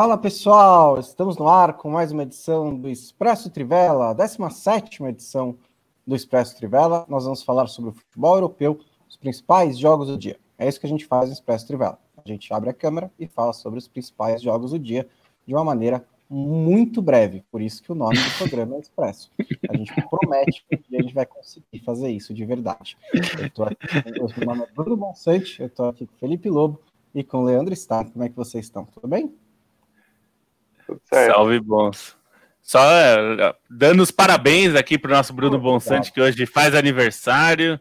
Fala pessoal, estamos no ar com mais uma edição do Expresso Trivela, 17 edição do Expresso Trivela. Nós vamos falar sobre o futebol europeu, os principais jogos do dia. É isso que a gente faz no Expresso Trivela. A gente abre a câmera e fala sobre os principais jogos do dia de uma maneira muito breve, por isso que o nome do programa é Expresso. A gente promete que a gente vai conseguir fazer isso de verdade. Eu tô aqui, meu nome é Bruno Bonsante, eu estou aqui com Felipe Lobo e com Leandro Stark. Como é que vocês estão? Tudo bem? Salve, bons. Só uh, dando os parabéns aqui para o nosso Bruno Bonsante, que hoje faz aniversário.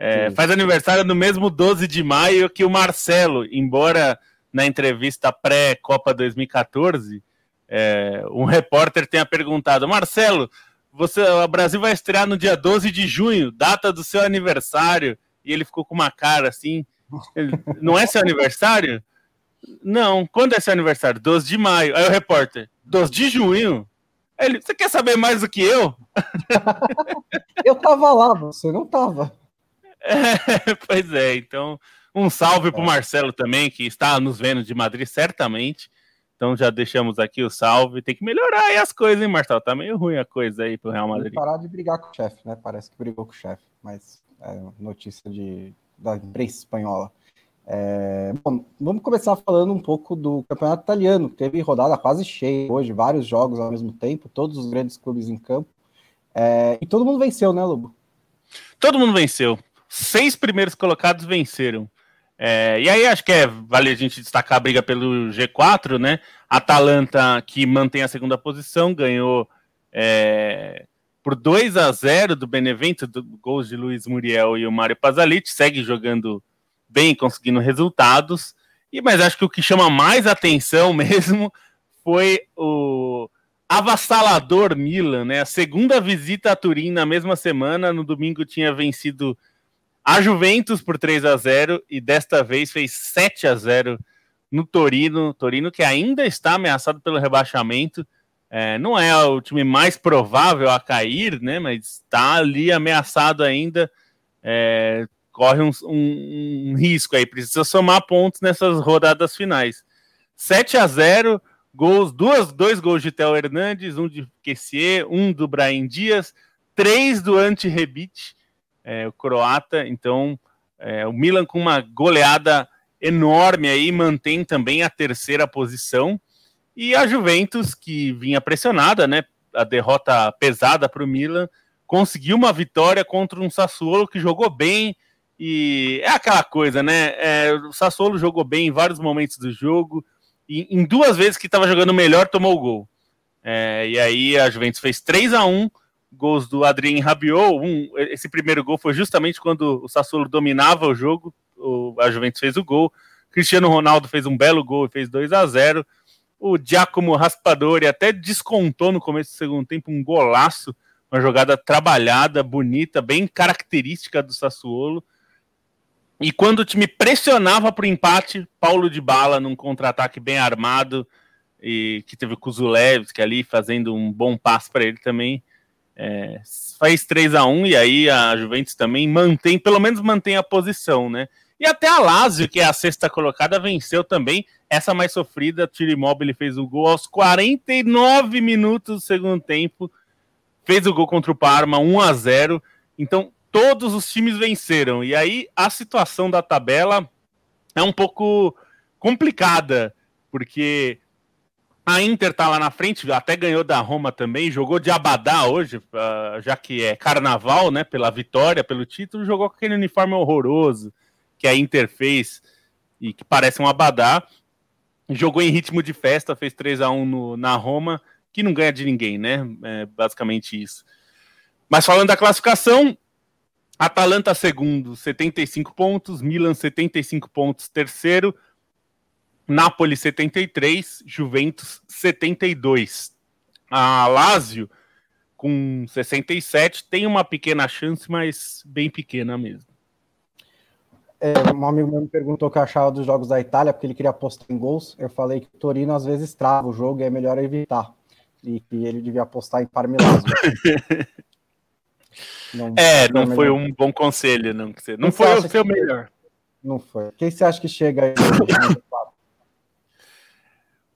É, faz aniversário no mesmo 12 de maio que o Marcelo, embora na entrevista pré-Copa 2014, é, um repórter tenha perguntado: Marcelo, você, o Brasil vai estrear no dia 12 de junho, data do seu aniversário. E ele ficou com uma cara assim: não é seu aniversário? Não, quando é seu aniversário? 12 de maio. Aí o repórter, 12 de junho. Aí ele, você quer saber mais do que eu? eu tava lá, você não tava. É, pois é, então um salve para o Marcelo também, que está nos vendo de Madrid, certamente. Então já deixamos aqui o salve. Tem que melhorar aí as coisas, hein, Marcelo? Tá meio ruim a coisa aí pro Real Madrid. parar de brigar com o chefe, né? Parece que brigou com o chefe, mas é notícia de, da imprensa espanhola. É, bom, vamos começar falando um pouco do campeonato italiano, que teve rodada quase cheia hoje, vários jogos ao mesmo tempo, todos os grandes clubes em campo. É, e todo mundo venceu, né, Lobo? Todo mundo venceu. Seis primeiros colocados venceram. É, e aí acho que é, vale a gente destacar a briga pelo G4, né? Atalanta, que mantém a segunda posição, ganhou é, por 2 a 0 do Benevento, do, gols de Luiz Muriel e o Mário Pasalic, segue jogando bem, conseguindo resultados. E mas acho que o que chama mais atenção mesmo foi o avassalador Milan, né? A segunda visita a Turim na mesma semana, no domingo tinha vencido a Juventus por 3 a 0 e desta vez fez 7 a 0 no Torino, Torino que ainda está ameaçado pelo rebaixamento. É, não é o time mais provável a cair, né? Mas está ali ameaçado ainda. É, corre um, um, um, risco aí, precisa somar pontos nessas rodadas finais. 7 a 0 gols, duas, dois gols de Theo Hernandes, um de Kessier, um do Brian Dias, três do Ante Rebic, é, o croata. Então, é, o Milan com uma goleada enorme aí mantém também a terceira posição. E a Juventus, que vinha pressionada, né? A derrota pesada para o Milan, conseguiu uma vitória contra um Sassuolo que jogou bem, e é aquela coisa, né? É, o Sassuolo jogou bem em vários momentos do jogo. E em duas vezes que estava jogando melhor, tomou o gol. É, e aí a Juventus fez 3 a 1 gols do Adrien Rabiot. Um, esse primeiro gol foi justamente quando o Sassuolo dominava o jogo. O, a Juventus fez o gol. Cristiano Ronaldo fez um belo gol e fez 2 a 0 O Giacomo Raspadori até descontou no começo do segundo tempo um golaço, uma jogada trabalhada, bonita, bem característica do Sassuolo. E quando o time pressionava para o empate, Paulo de Bala num contra-ataque bem armado e que teve o Kuzulevski ali fazendo um bom passo para ele também. É, faz 3 a 1 e aí a Juventus também mantém, pelo menos mantém a posição, né? E até a Lazio, que é a sexta colocada, venceu também. Essa mais sofrida, Tiro Immobile fez o gol aos 49 minutos do segundo tempo. Fez o gol contra o Parma, 1 a 0. Então, todos os times venceram. E aí a situação da tabela é um pouco complicada, porque a Inter tá lá na frente, até ganhou da Roma também, jogou de Abadá hoje, uh, já que é carnaval, né, pela vitória, pelo título, jogou com aquele uniforme horroroso que a Inter fez e que parece um Abadá. Jogou em ritmo de festa, fez 3 a 1 no, na Roma, que não ganha de ninguém, né? É basicamente isso. Mas falando da classificação, Atalanta segundo, 75 pontos, Milan 75 pontos, terceiro, Napoli 73, Juventus 72. A Lazio com 67 tem uma pequena chance, mas bem pequena mesmo. É, um amigo meu me perguntou o que eu achava dos jogos da Itália, porque ele queria apostar em gols. Eu falei que o Torino às vezes trava o jogo e é melhor evitar. E que ele devia apostar em Parmelasio. Não é, não foi um bom conselho, não. Não foi o seu melhor. Não foi. Quem você acha que chega aí?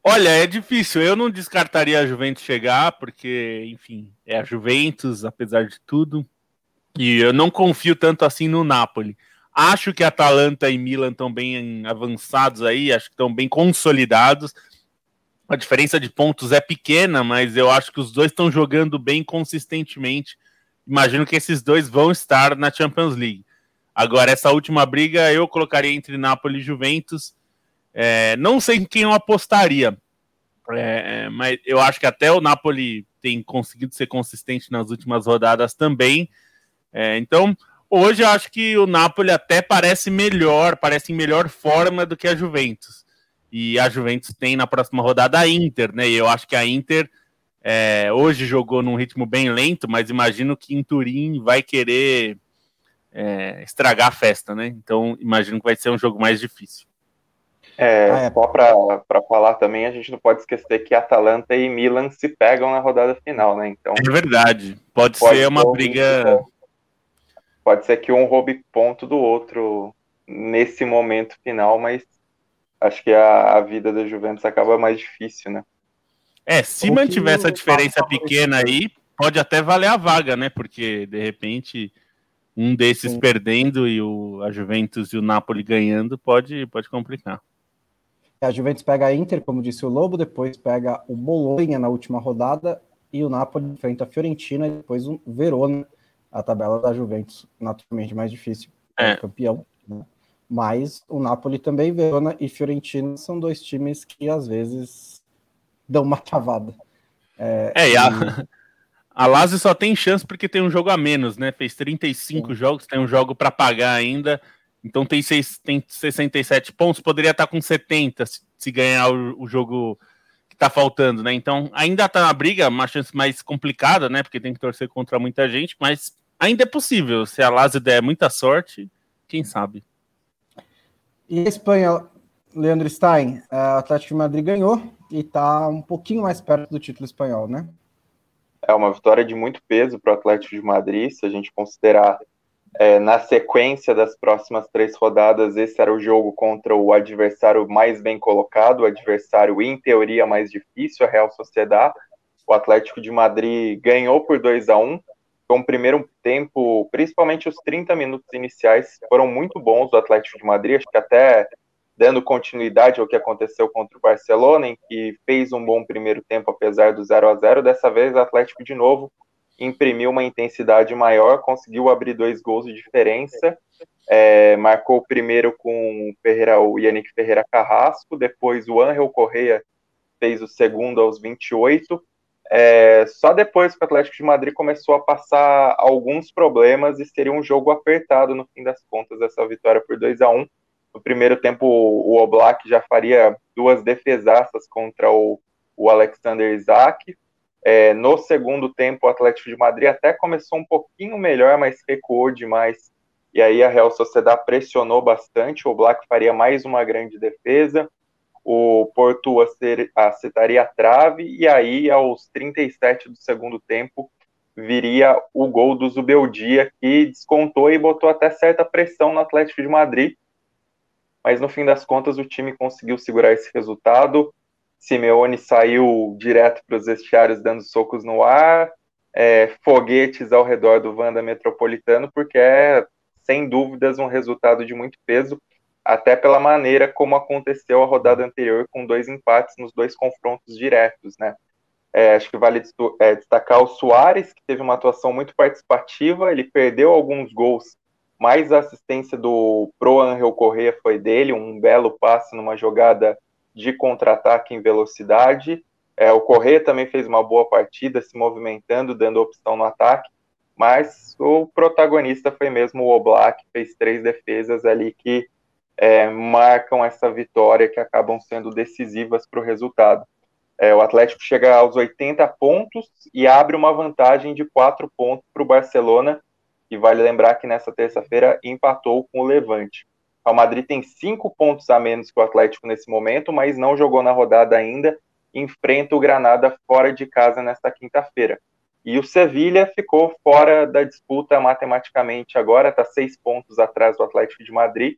Olha, é difícil. Eu não descartaria a Juventus chegar, porque, enfim, é a Juventus, apesar de tudo. E eu não confio tanto assim no Napoli. Acho que Atalanta e Milan estão bem avançados aí, acho que estão bem consolidados. A diferença de pontos é pequena, mas eu acho que os dois estão jogando bem consistentemente. Imagino que esses dois vão estar na Champions League. Agora, essa última briga eu colocaria entre Napoli e Juventus. É, não sei em quem eu apostaria, é, mas eu acho que até o Napoli tem conseguido ser consistente nas últimas rodadas também. É, então, hoje eu acho que o Napoli até parece melhor, parece em melhor forma do que a Juventus. E a Juventus tem na próxima rodada a Inter, né? E eu acho que a Inter é, hoje jogou num ritmo bem lento, mas imagino que em Turim vai querer é, estragar a festa, né? Então imagino que vai ser um jogo mais difícil. É, ah, é. Só para falar também, a gente não pode esquecer que Atalanta e Milan se pegam na rodada final, né? Então, é verdade. Pode, pode ser uma briga. Pode ser que um roube ponto do outro nesse momento final, mas acho que a, a vida da Juventus acaba mais difícil, né? É, se mantiver essa diferença pequena aí, pode até valer a vaga, né? Porque de repente um desses Sim. perdendo e o, a Juventus e o Napoli ganhando pode, pode complicar. A Juventus pega a Inter, como disse o Lobo, depois pega o Bolonha na última rodada e o Napoli enfrenta a Fiorentina e depois o Verona. A tabela da Juventus, naturalmente, mais difícil. É. campeão. Né? Mas o Napoli também, Verona e Fiorentina são dois times que às vezes dão uma travada. É, é e a, a Lazio só tem chance porque tem um jogo a menos, né? Fez 35 Sim. jogos, tem um jogo para pagar ainda. Então tem, seis, tem 67 pontos, poderia estar com 70 se, se ganhar o, o, jogo que está faltando, né? Então ainda está na briga, uma chance mais complicada, né? Porque tem que torcer contra muita gente, mas ainda é possível. Se a Lazio der muita sorte, quem sabe. E a Espanha, Leandro Stein, o Atlético de Madrid ganhou e está um pouquinho mais perto do título espanhol, né? É uma vitória de muito peso para o Atlético de Madrid, se a gente considerar é, na sequência das próximas três rodadas, esse era o jogo contra o adversário mais bem colocado, o adversário em teoria mais difícil, a Real Sociedade. O Atlético de Madrid ganhou por 2 a 1 Foi primeiro tempo, principalmente os 30 minutos iniciais, foram muito bons do Atlético de Madrid, acho que até dando continuidade ao que aconteceu contra o Barcelona, em que fez um bom primeiro tempo apesar do 0 a 0 Dessa vez, o Atlético de novo imprimiu uma intensidade maior, conseguiu abrir dois gols de diferença, é, marcou o primeiro com o, Ferreira, o Yannick Ferreira Carrasco, depois o Angel Correia fez o segundo aos 28. É, só depois que o Atlético de Madrid começou a passar alguns problemas e seria um jogo apertado no fim das contas, essa vitória por 2 a 1 No primeiro tempo, o Oblak já faria duas defesaças contra o, o Alexander Isaac, é, no segundo tempo, o Atlético de Madrid até começou um pouquinho melhor, mas recuou demais. E aí a Real Sociedade pressionou bastante. O Black faria mais uma grande defesa. O Porto acertaria a trave. E aí, aos 37 do segundo tempo, viria o gol do Zubeldia, que descontou e botou até certa pressão no Atlético de Madrid. Mas no fim das contas, o time conseguiu segurar esse resultado. Simeone saiu direto para os vestiários dando socos no ar, é, foguetes ao redor do Wanda Metropolitano, porque é, sem dúvidas, um resultado de muito peso, até pela maneira como aconteceu a rodada anterior, com dois empates nos dois confrontos diretos, né? É, acho que vale é, destacar o Soares, que teve uma atuação muito participativa, ele perdeu alguns gols, mas a assistência do Pro Angel Correa foi dele, um belo passe numa jogada de contra-ataque em velocidade. É, o Corrêa também fez uma boa partida, se movimentando, dando opção no ataque, mas o protagonista foi mesmo o Oblak, fez três defesas ali que é, marcam essa vitória, que acabam sendo decisivas para o resultado. É, o Atlético chega aos 80 pontos e abre uma vantagem de quatro pontos para o Barcelona, e vale lembrar que nessa terça-feira empatou com o Levante. O Madrid tem cinco pontos a menos que o Atlético nesse momento, mas não jogou na rodada ainda. Enfrenta o Granada fora de casa nesta quinta-feira. E o Sevilha ficou fora da disputa matematicamente agora, está seis pontos atrás do Atlético de Madrid,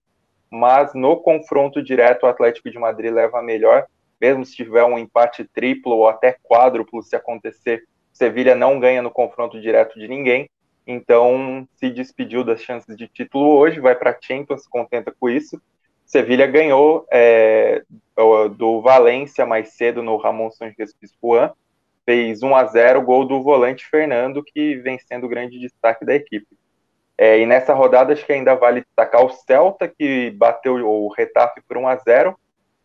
mas no confronto direto o Atlético de Madrid leva a melhor, mesmo se tiver um empate triplo ou até quádruplo, se acontecer, Sevilha não ganha no confronto direto de ninguém. Então, se despediu das chances de título hoje, vai para a Champions, se contenta com isso. Sevilha ganhou é, do Valência mais cedo no Ramon Sanchez Pizjuan, fez 1 a 0 gol do volante Fernando, que vem sendo o grande destaque da equipe. É, e nessa rodada, acho que ainda vale destacar o Celta, que bateu o Retafe por 1 a 0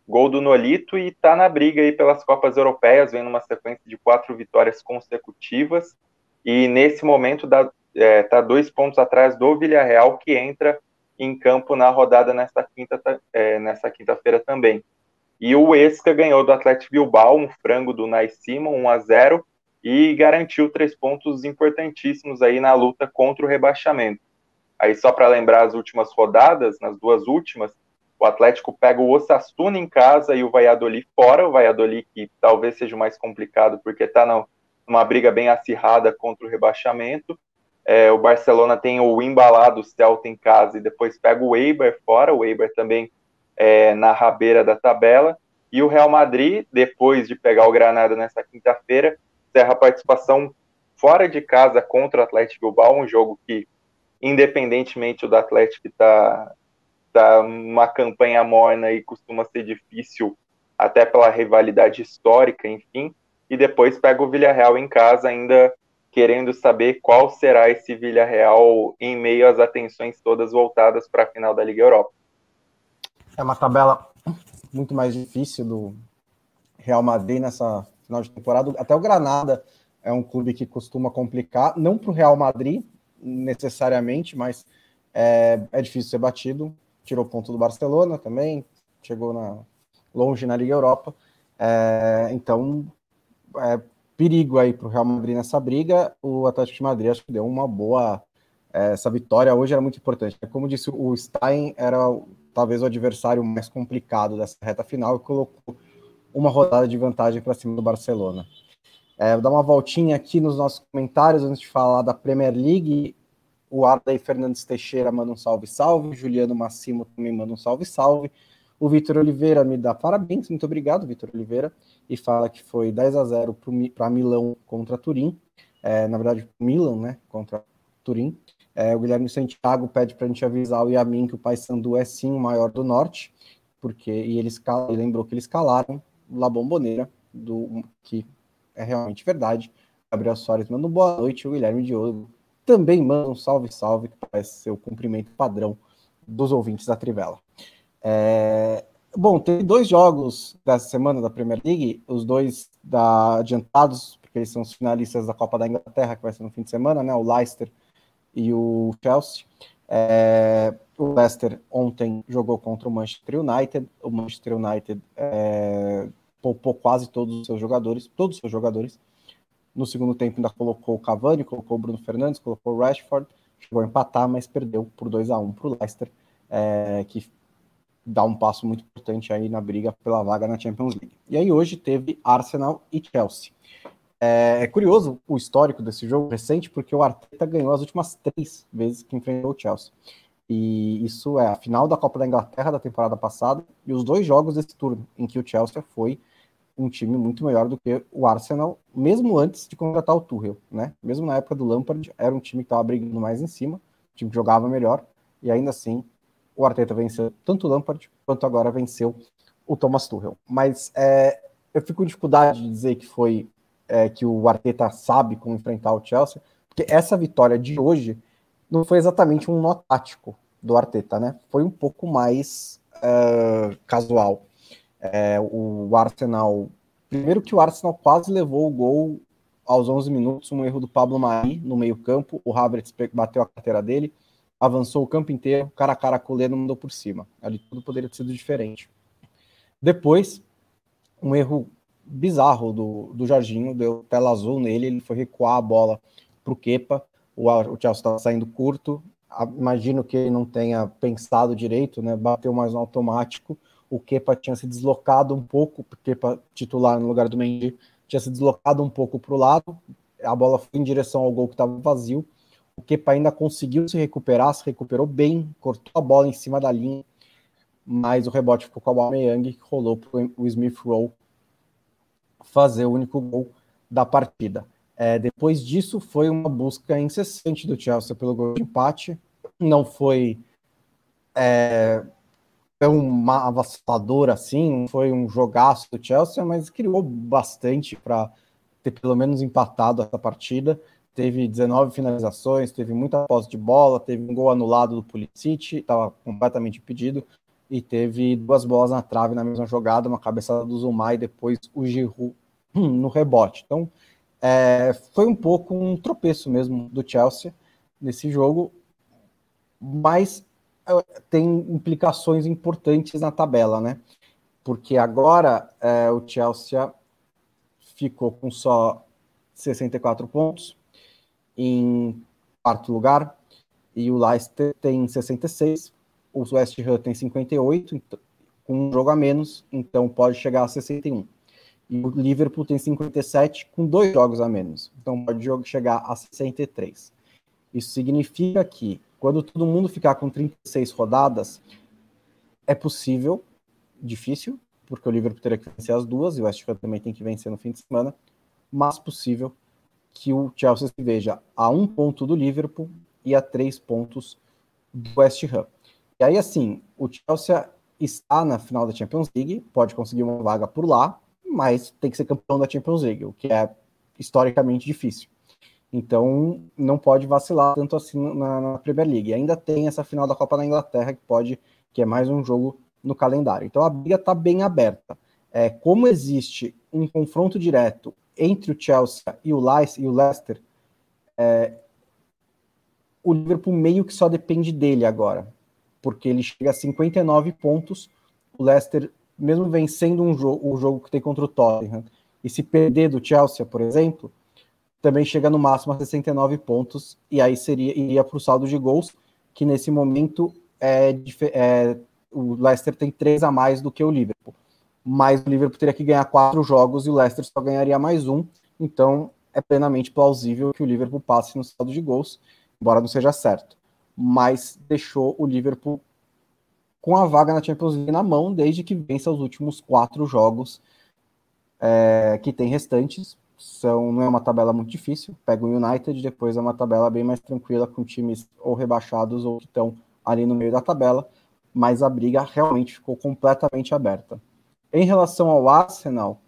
gol do Nolito, e está na briga aí pelas Copas Europeias, vem numa sequência de quatro vitórias consecutivas, e nesse momento está é, tá dois pontos atrás do Villarreal, que entra em campo na rodada nessa quinta é, nessa quinta-feira também. E o Esca ganhou do Atlético Bilbao um frango do Nai Simon 1 a 0 e garantiu três pontos importantíssimos aí na luta contra o rebaixamento. Aí só para lembrar as últimas rodadas, nas duas últimas, o Atlético pega o Osasuna em casa e o Valladolid fora, o Valladolid que talvez seja o mais complicado porque está numa briga bem acirrada contra o rebaixamento, é, o Barcelona tem o embalado Celta em casa e depois pega o Eibar fora, o Eibar também é, na rabeira da tabela. E o Real Madrid, depois de pegar o Granada nessa quinta-feira, encerra a participação fora de casa contra o Atlético Bilbao, um jogo que, independentemente do Atlético está tá uma campanha morna e costuma ser difícil, até pela rivalidade histórica, enfim, e depois pega o Villarreal em casa, ainda querendo saber qual será esse Villarreal em meio às atenções todas voltadas para a final da Liga Europa. É uma tabela muito mais difícil do Real Madrid nessa final de temporada. Até o Granada é um clube que costuma complicar, não para o Real Madrid necessariamente, mas é, é difícil ser batido. Tirou ponto do Barcelona também, chegou na, longe na Liga Europa. É, então, é, perigo aí para o Real Madrid nessa briga. O Atlético de Madrid acho que deu uma boa. É, essa vitória hoje era muito importante. Como disse, o Stein era talvez o adversário mais complicado dessa reta final e colocou uma rodada de vantagem para cima do Barcelona. É, vou dar uma voltinha aqui nos nossos comentários antes de falar da Premier League. O Arda e Fernandes Teixeira manda um salve, salve. Juliano Massimo também manda um salve, salve. O Vitor Oliveira me dá parabéns, muito obrigado, Vitor Oliveira, e fala que foi 10 a 0 para Milão contra Turim, é, na verdade, Milan, né, contra Turim. É, o Guilherme Santiago pede para a gente avisar o Yamin que o Paysandu é sim o maior do norte, porque e ele, escala, ele lembrou que eles calaram La Bombonera, do, que é realmente verdade. Gabriel Soares manda um boa noite, o Guilherme Diogo também manda um salve, salve, que parece ser o cumprimento padrão dos ouvintes da Trivela. É, bom, tem dois jogos dessa semana da Premier League, os dois da, adiantados, porque eles são os finalistas da Copa da Inglaterra, que vai ser no fim de semana, né? O Leicester e o Chelsea. É, o Leicester ontem jogou contra o Manchester United. O Manchester United é, poupou quase todos os seus jogadores, todos os seus jogadores. No segundo tempo ainda colocou o Cavani, colocou o Bruno Fernandes, colocou o Rashford, chegou a empatar, mas perdeu por 2 a 1 para o Leicester, é, que dá um passo muito importante aí na briga pela vaga na Champions League. E aí hoje teve Arsenal e Chelsea. É, é, curioso o histórico desse jogo recente, porque o Arteta ganhou as últimas três vezes que enfrentou o Chelsea. E isso é a final da Copa da Inglaterra da temporada passada e os dois jogos desse turno, em que o Chelsea foi um time muito melhor do que o Arsenal, mesmo antes de contratar o Tuchel, né? Mesmo na época do Lampard, era um time que estava brigando mais em cima, um time que jogava melhor, e ainda assim o Arteta venceu tanto o Lampard quanto agora venceu o Thomas Tuchel. Mas é, eu fico com dificuldade de dizer que foi é, que o Arteta sabe como enfrentar o Chelsea, porque essa vitória de hoje não foi exatamente um nó tático do Arteta, né? Foi um pouco mais uh, casual. É, o Arsenal, primeiro que o Arsenal quase levou o gol aos 11 minutos, um erro do Pablo Mari no meio campo, o Havertz bateu a carteira dele, avançou o campo inteiro, cara a cara com o Leno mandou por cima. Ali tudo poderia ter sido diferente. Depois, um erro bizarro do, do Jorginho, deu tela azul nele, ele foi recuar a bola para o Kepa, o Chelsea estava saindo curto, imagino que ele não tenha pensado direito, né, bateu mais no automático, o Kepa tinha se deslocado um pouco, o Kepa titular no lugar do Mendy, tinha se deslocado um pouco para o lado, a bola foi em direção ao gol que estava vazio, o Kepa ainda conseguiu se recuperar, se recuperou bem, cortou a bola em cima da linha, mas o rebote ficou com a Aubameyang, que rolou para o Smith Rowe fazer o único gol da partida. É, depois disso, foi uma busca incessante do Chelsea pelo gol de empate. Não foi é, tão avassalador assim, foi um jogaço do Chelsea, mas criou bastante para ter pelo menos empatado essa partida. Teve 19 finalizações, teve muita posse de bola, teve um gol anulado do Pulisic, estava completamente impedido, e teve duas bolas na trave na mesma jogada, uma cabeçada do Zuma e depois o Giroud no rebote. Então, é, foi um pouco um tropeço mesmo do Chelsea nesse jogo, mas é, tem implicações importantes na tabela, né? Porque agora é, o Chelsea ficou com só 64 pontos em quarto lugar e o Leicester tem 66, o West Ham tem 58, então, com um jogo a menos, então pode chegar a 61. E o Liverpool tem 57 com dois jogos a menos. Então pode chegar a 63. Isso significa que quando todo mundo ficar com 36 rodadas, é possível, difícil, porque o Liverpool teria que vencer as duas e o West Ham também tem que vencer no fim de semana, mas possível que o Chelsea se veja a um ponto do Liverpool e a três pontos do West Ham. E aí, assim, o Chelsea está na final da Champions League, pode conseguir uma vaga por lá, mas tem que ser campeão da Champions League, o que é historicamente difícil. Então, não pode vacilar tanto assim na, na Premier League. E ainda tem essa final da Copa da Inglaterra que pode, que é mais um jogo no calendário. Então, a briga está bem aberta. É, como existe um confronto direto entre o Chelsea e o, Leicester, é, o Liverpool meio que só depende dele agora, porque ele chega a 59 pontos, o Leicester mesmo vencendo um jogo, o jogo que tem contra o Tottenham, e se perder do Chelsea, por exemplo, também chega no máximo a 69 pontos, e aí seria iria para o saldo de gols, que nesse momento é, é, o Leicester tem três a mais do que o Liverpool. Mas o Liverpool teria que ganhar quatro jogos e o Leicester só ganharia mais um, então é plenamente plausível que o Liverpool passe no saldo de gols, embora não seja certo. Mas deixou o Liverpool com a vaga na Champions League na mão, desde que vença os últimos quatro jogos é, que tem restantes. São, não é uma tabela muito difícil. Pega o United, depois é uma tabela bem mais tranquila, com times ou rebaixados ou que estão ali no meio da tabela, mas a briga realmente ficou completamente aberta. Em relação ao Arsenal,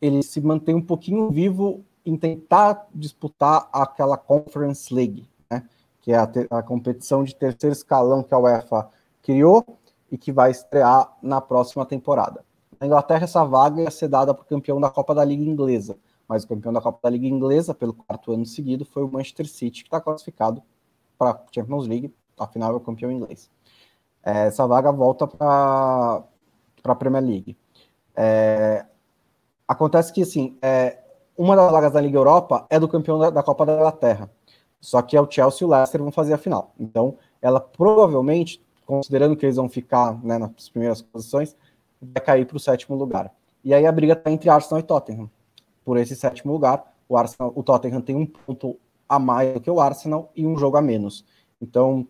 ele se mantém um pouquinho vivo em tentar disputar aquela Conference League, né? que é a, a competição de terceiro escalão que a UEFA criou e que vai estrear na próxima temporada. Na Inglaterra, essa vaga ia ser dada para o campeão da Copa da Liga Inglesa, mas o campeão da Copa da Liga Inglesa, pelo quarto ano seguido, foi o Manchester City, que está classificado para a Champions League, afinal é o campeão inglês. É, essa vaga volta para a Premier League. É, acontece que, assim, é, uma das vagas da Liga Europa é do campeão da, da Copa da Inglaterra, só que é o Chelsea e o Leicester vão fazer a final. Então, ela provavelmente considerando que eles vão ficar né, nas primeiras posições, vai cair para o sétimo lugar. E aí a briga está entre Arsenal e Tottenham. Por esse sétimo lugar, o, Arsenal, o Tottenham tem um ponto a mais do que o Arsenal e um jogo a menos. Então,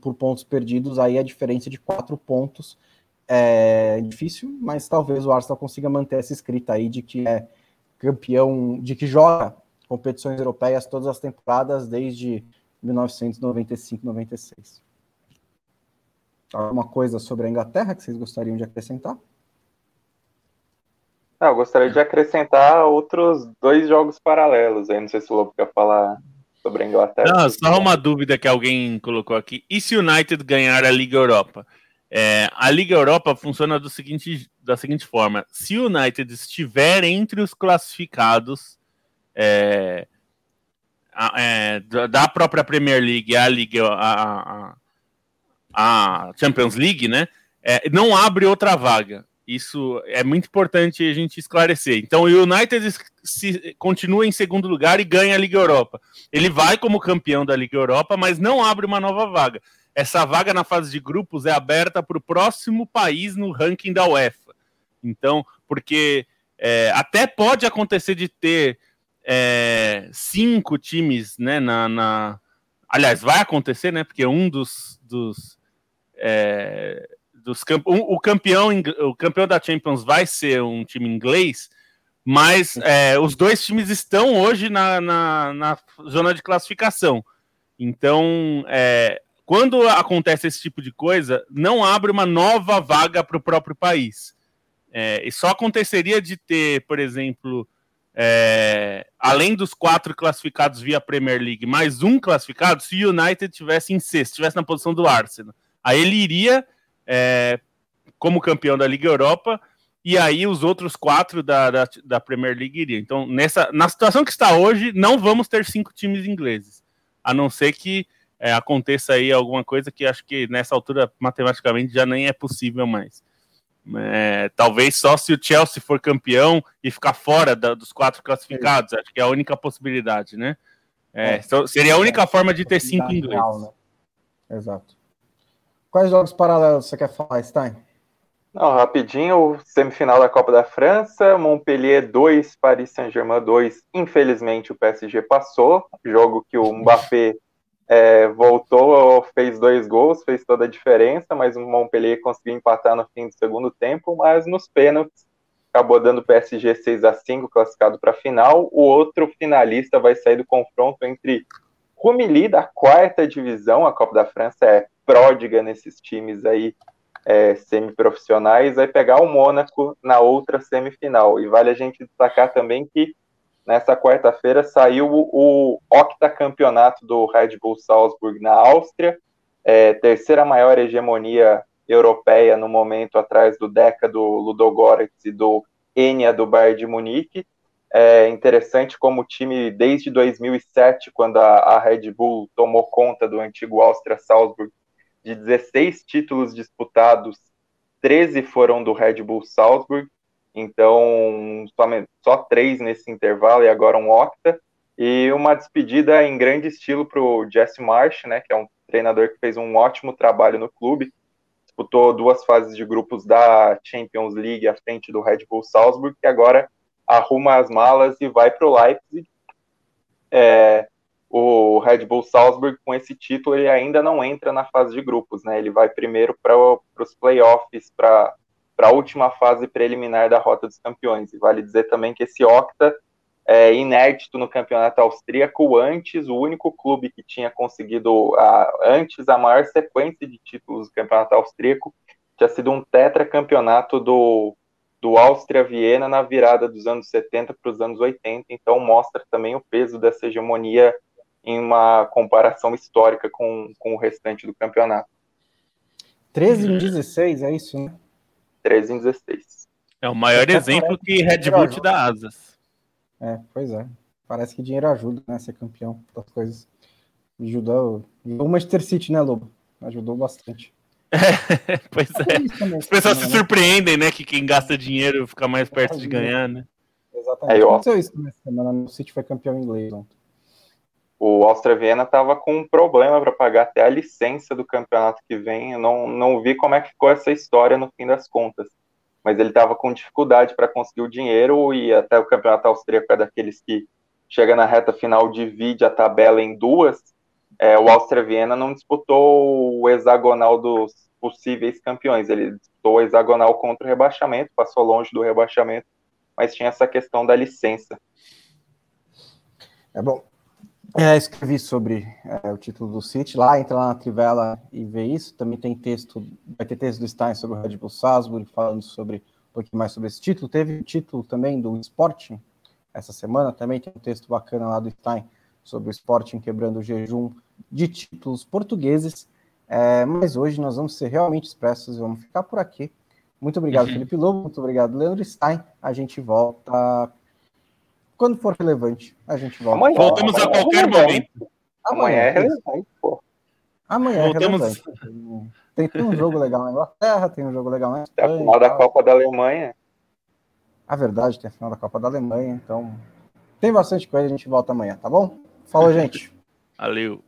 por pontos perdidos, aí a diferença de quatro pontos é difícil, mas talvez o Arsenal consiga manter essa escrita aí de que é campeão, de que joga competições europeias todas as temporadas desde 1995-96. Alguma coisa sobre a Inglaterra que vocês gostariam de acrescentar? Não, eu gostaria de acrescentar outros dois jogos paralelos aí. Não sei se o Lobo quer falar sobre a Inglaterra. Não, só uma dúvida que alguém colocou aqui. E se o United ganhar a Liga Europa? É, a Liga Europa funciona seguinte, da seguinte forma: se o United estiver entre os classificados é, é, da própria Premier League, a Liga, a, a, a Champions League, né? É, não abre outra vaga. Isso é muito importante a gente esclarecer. Então, o United se, continua em segundo lugar e ganha a Liga Europa. Ele vai como campeão da Liga Europa, mas não abre uma nova vaga. Essa vaga na fase de grupos é aberta para o próximo país no ranking da UEFA. Então, porque é, até pode acontecer de ter é, cinco times, né? Na, na, aliás, vai acontecer, né? Porque um dos, dos é, dos camp o, campeão o campeão da Champions vai ser um time inglês, mas é, os dois times estão hoje na, na, na zona de classificação. Então, é, quando acontece esse tipo de coisa, não abre uma nova vaga para o próprio país. É, e só aconteceria de ter, por exemplo, é, além dos quatro classificados via Premier League, mais um classificado, se o United tivesse em sexto, tivesse na posição do Arsenal. Aí ele iria é, como campeão da Liga Europa, e aí os outros quatro da, da, da, Premier League iriam. Então, nessa, na situação que está hoje, não vamos ter cinco times ingleses, a não ser que é, aconteça aí alguma coisa que acho que nessa altura, matematicamente, já nem é possível mais. É, talvez só se o Chelsea for campeão e ficar fora da, dos quatro classificados, acho que é a única possibilidade, né? É, é, seria a única forma de ter cinco ingleses. Né? Exato. Quais jogos paralelos você quer falar, Stein? Não, rapidinho, semifinal da Copa da França, Montpellier 2, Paris Saint-Germain 2. Infelizmente o PSG passou, jogo que o Mbappé é, voltou, fez dois gols, fez toda a diferença, mas o Montpellier conseguiu empatar no fim do segundo tempo, mas nos pênaltis acabou dando PSG 6 a 5 classificado para a final. O outro finalista vai sair do confronto entre Rumilly da quarta divisão, a Copa da França é pródiga nesses times aí é, semiprofissionais, vai pegar o Mônaco na outra semifinal. E vale a gente destacar também que Nessa quarta-feira saiu o, octacampeonato do Red Bull Salzburg na Áustria, é, terceira maior hegemonia europeia no momento, atrás do Deca do Ludogorets e do Enya do Bayern de Munique. É interessante como o time, desde 2007, quando a, a Red Bull tomou conta do antigo Áustria Salzburg, de 16 títulos disputados, 13 foram do Red Bull Salzburg, então, só três nesse intervalo e agora um octa. E uma despedida em grande estilo para o Jesse Marsh, né, que é um treinador que fez um ótimo trabalho no clube. Disputou duas fases de grupos da Champions League à frente do Red Bull Salzburg, que agora arruma as malas e vai para o Leipzig. É, o Red Bull Salzburg, com esse título, ele ainda não entra na fase de grupos, né? Ele vai primeiro para os playoffs, para para a última fase preliminar da Rota dos Campeões. E vale dizer também que esse Octa é inédito no campeonato austríaco, antes o único clube que tinha conseguido a, antes a maior sequência de títulos do campeonato austríaco tinha sido um tetracampeonato do, do Áustria-Viena na virada dos anos 70 para os anos 80, então mostra também o peso dessa hegemonia em uma comparação histórica com, com o restante do campeonato. 13 em 16, é isso, né? 13 em 16. É o maior exemplo que Red Bull te dá asas. É, pois é. Parece que dinheiro ajuda, né? Ser campeão das coisas. Ajudou, o Manchester City, né, Lobo? Ajudou bastante. É, pois é. As pessoas se né? surpreendem, né? Que quem gasta dinheiro fica mais perto de ganhar, né? Exatamente. É, Aconteceu isso nessa semana. O City foi campeão inglês ontem. O Austria Viena estava com um problema para pagar até a licença do campeonato que vem. Eu não, não vi como é que ficou essa história no fim das contas. Mas ele estava com dificuldade para conseguir o dinheiro e até o campeonato austríaco é daqueles que chega na reta final, divide a tabela em duas. É, o Austria Viena não disputou o hexagonal dos possíveis campeões. Ele disputou o hexagonal contra o rebaixamento, passou longe do rebaixamento, mas tinha essa questão da licença. É bom, é, escrevi sobre é, o título do City lá, entra lá na Trivela e vê isso. Também tem texto, vai ter texto do Stein sobre o Red Bull Salzburg, falando sobre um pouquinho mais sobre esse título. Teve o título também do Sporting essa semana, também tem um texto bacana lá do Stein sobre o Sporting quebrando o jejum de títulos portugueses. É, mas hoje nós vamos ser realmente expressos e vamos ficar por aqui. Muito obrigado, uhum. Felipe Lobo, muito obrigado, Leandro Stein. A gente volta quando for relevante, a gente volta. Amanhã, Voltamos amanhã a qualquer é momento. Amanhã é relevante, pô. Amanhã Voltamos... é relevante. Tem, tem, um jogo legal na Inglaterra, tem um jogo legal na Espanha. Tem a final da Copa da Alemanha. A verdade, tem a final da Copa da Alemanha, então tem bastante coisa, a gente volta amanhã, tá bom? Falou, gente. Valeu.